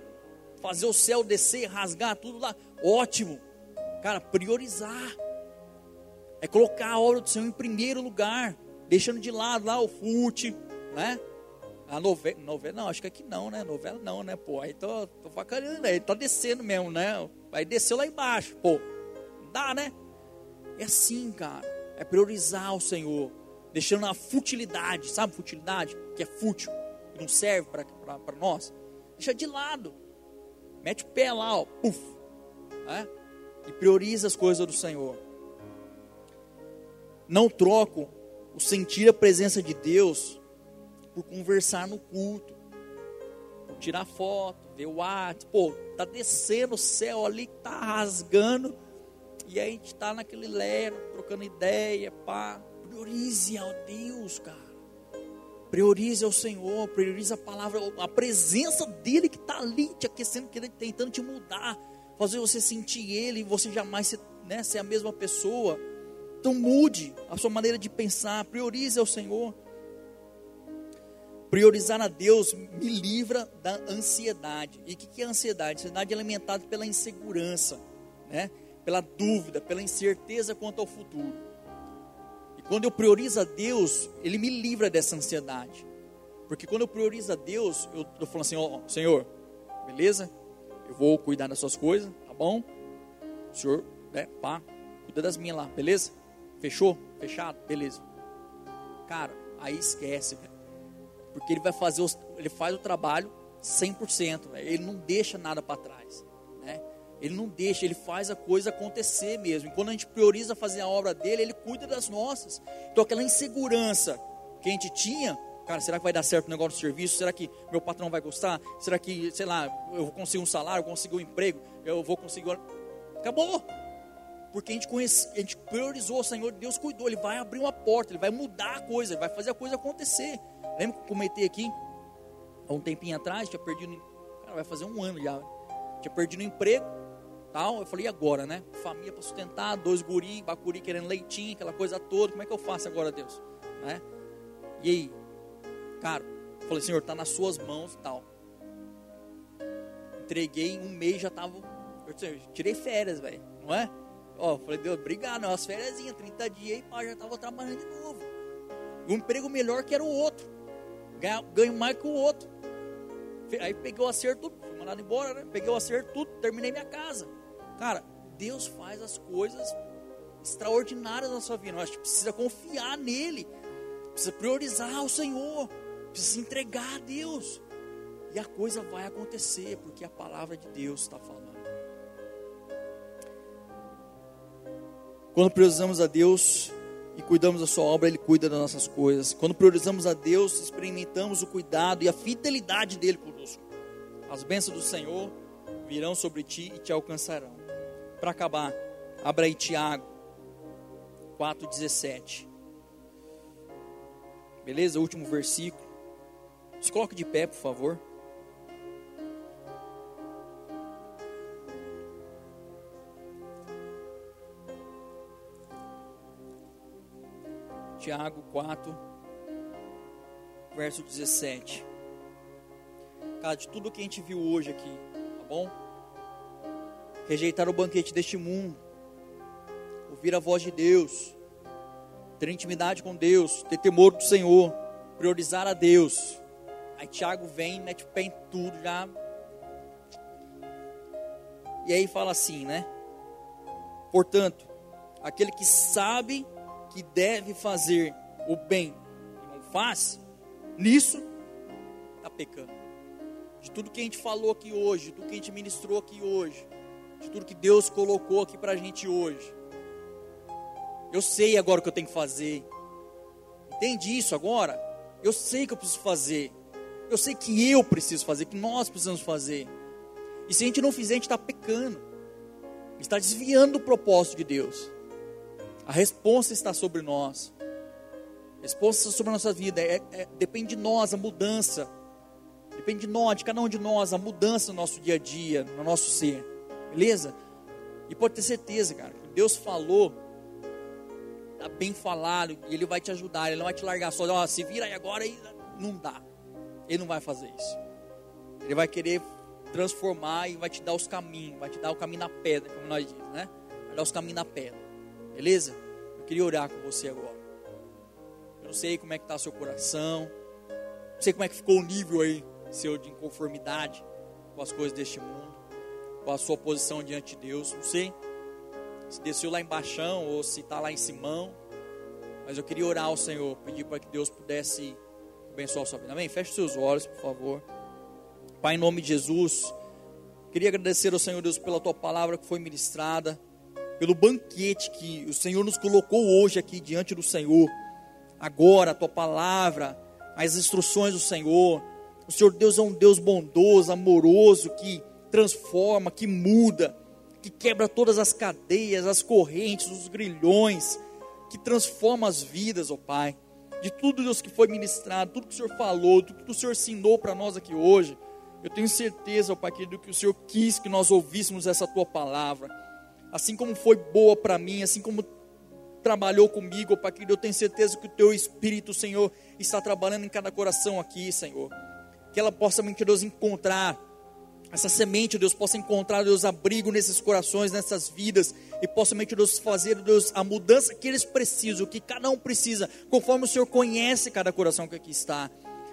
fazer o céu descer, rasgar tudo lá, ótimo. Cara, priorizar. É colocar a obra do Senhor em primeiro lugar, deixando de lado lá o fute, né? A novela, novela, não, acho que aqui não, né? Novela não, né? Pô, aí tô, tô vacareando, aí tá descendo mesmo, né? Aí desceu lá embaixo, pô dá, né? É assim, cara. É priorizar o Senhor. Deixando a futilidade, sabe futilidade? Que é fútil, que não serve para nós. Deixa de lado. Mete o pé lá, ó, puf. Né? E prioriza as coisas do Senhor. Não troco o sentir a presença de Deus por conversar no culto. tirar foto, ver o WhatsApp, pô, tá descendo o céu ali, tá rasgando, e aí a gente tá naquele lero, trocando ideia, pá. Priorize ao Deus, cara. Priorize ao Senhor, priorize a palavra, a presença dele que está ali te aquecendo, tentando te mudar, fazer você sentir ele e você jamais ser, né, ser a mesma pessoa. Então mude a sua maneira de pensar, priorize ao Senhor. Priorizar a Deus me livra da ansiedade. E o que, que é ansiedade? Ansiedade é alimentada pela insegurança, né? Pela dúvida, pela incerteza quanto ao futuro. E quando eu priorizo a Deus, Ele me livra dessa ansiedade. Porque quando eu priorizo a Deus, eu estou falando assim: ó, Senhor, beleza? Eu vou cuidar das suas coisas, tá bom? O senhor, né, pá, cuida das minhas lá, beleza? Fechou? Fechado? Beleza. Cara, aí esquece, velho. Porque ele vai fazer, os, ele faz o trabalho 100%, véio. ele não deixa nada para trás? Ele não deixa, ele faz a coisa acontecer mesmo. E quando a gente prioriza fazer a obra dele, ele cuida das nossas. Então aquela insegurança que a gente tinha, cara, será que vai dar certo o negócio do serviço? Será que meu patrão vai gostar? Será que, sei lá, eu vou conseguir um salário, eu conseguir um emprego, eu vou conseguir. Acabou! Porque a gente, conhece, a gente priorizou o Senhor, Deus cuidou, Ele vai abrir uma porta, Ele vai mudar a coisa, Ele vai fazer a coisa acontecer. Lembra que eu comentei aqui, há um tempinho atrás, tinha perdido, cara, vai fazer um ano já, tinha perdido o emprego, tal, eu falei, e agora, né? Família para sustentar, dois guri, bacuri querendo leitinho, aquela coisa toda, como é que eu faço agora, Deus? Né? E aí, cara, falei, Senhor, está nas suas mãos e tal. Entreguei, um mês já tava, eu tirei férias, velho, não é? Ó, falei, Deus, obrigado, umas férias, 30 dias e pá, já tava trabalhando de novo. Um emprego melhor que era o outro ganho mais que o outro. Aí peguei o acerto, fui mandado embora, né? Peguei o acerto, tudo, terminei minha casa. Cara, Deus faz as coisas extraordinárias na sua vida. Mas a gente precisa confiar nele, precisa priorizar o Senhor, precisa entregar a Deus. E a coisa vai acontecer, porque a palavra de Deus está falando. Quando priorizamos a Deus, e cuidamos da sua obra, Ele cuida das nossas coisas. Quando priorizamos a Deus, experimentamos o cuidado e a fidelidade dele conosco. As bênçãos do Senhor virão sobre ti e te alcançarão. Para acabar, abra aí Tiago 4,17. Beleza? Último versículo. Se coloque de pé, por favor. Tiago 4, verso 17. Cara, de tudo que a gente viu hoje aqui, tá bom? Rejeitar o banquete deste mundo, ouvir a voz de Deus, ter intimidade com Deus, ter temor do Senhor, priorizar a Deus. Aí Tiago vem, mete o pé em tudo já. E aí fala assim, né? Portanto, aquele que sabe que deve fazer o bem e não faz, nisso está pecando. De tudo que a gente falou aqui hoje, tudo que a gente ministrou aqui hoje, de tudo que Deus colocou aqui para a gente hoje. Eu sei agora o que eu tenho que fazer. Entende isso agora? Eu sei que eu preciso fazer. Eu sei que eu preciso fazer, que nós precisamos fazer. E se a gente não fizer, a gente está pecando. Está desviando do propósito de Deus. A resposta está sobre nós. A resposta sobre a nossa vida. É, é, depende de nós a mudança. Depende de nós, de cada um de nós, a mudança no nosso dia a dia, no nosso ser. Beleza? E pode ter certeza, cara, que Deus falou, está bem falado, e Ele vai te ajudar, Ele não vai te largar só, ó, se vira aí agora e não dá. Ele não vai fazer isso. Ele vai querer transformar e vai te dar os caminhos, vai te dar o caminho na pedra, como nós dizemos, né? Vai dar os caminhos na pedra. Beleza? Eu queria orar com você agora. Eu não sei como é que está seu coração. Não sei como é que ficou o nível aí seu de inconformidade com as coisas deste mundo. Com a sua posição diante de Deus. Não sei se desceu lá embaixo ou se está lá em Simão. Mas eu queria orar ao Senhor, pedir para que Deus pudesse abençoar a sua vida. Amém? Feche seus olhos, por favor. Pai, em nome de Jesus, queria agradecer ao Senhor Deus pela tua palavra que foi ministrada pelo banquete que o Senhor nos colocou hoje aqui diante do Senhor. Agora, a tua palavra, as instruções do Senhor, O Senhor Deus é um Deus bondoso, amoroso, que transforma, que muda, que quebra todas as cadeias, as correntes, os grilhões, que transforma as vidas, ó Pai. De tudo, Deus, que foi ministrado, tudo que o Senhor falou, tudo que o Senhor ensinou para nós aqui hoje. Eu tenho certeza, ó Pai querido, que o Senhor quis que nós ouvíssemos essa tua palavra. Assim como foi boa para mim, assim como trabalhou comigo, ó Pai querido, eu tenho certeza que o teu Espírito, Senhor, está trabalhando em cada coração aqui, Senhor. Que ela possa, Deus, encontrar essa semente, Deus, possa encontrar, Deus, abrigo nesses corações, nessas vidas, e possa, Deus, fazer, Deus, a mudança que eles precisam, que cada um precisa, conforme o Senhor conhece cada coração que aqui está.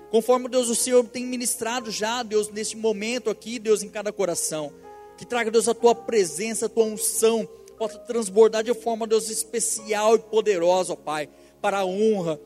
Conforme, Deus, o Senhor tem ministrado já, Deus, neste momento aqui, Deus, em cada coração. Que traga, Deus, a tua presença, a tua unção, possa transbordar de forma, Deus, especial e poderosa, ó Pai, para a honra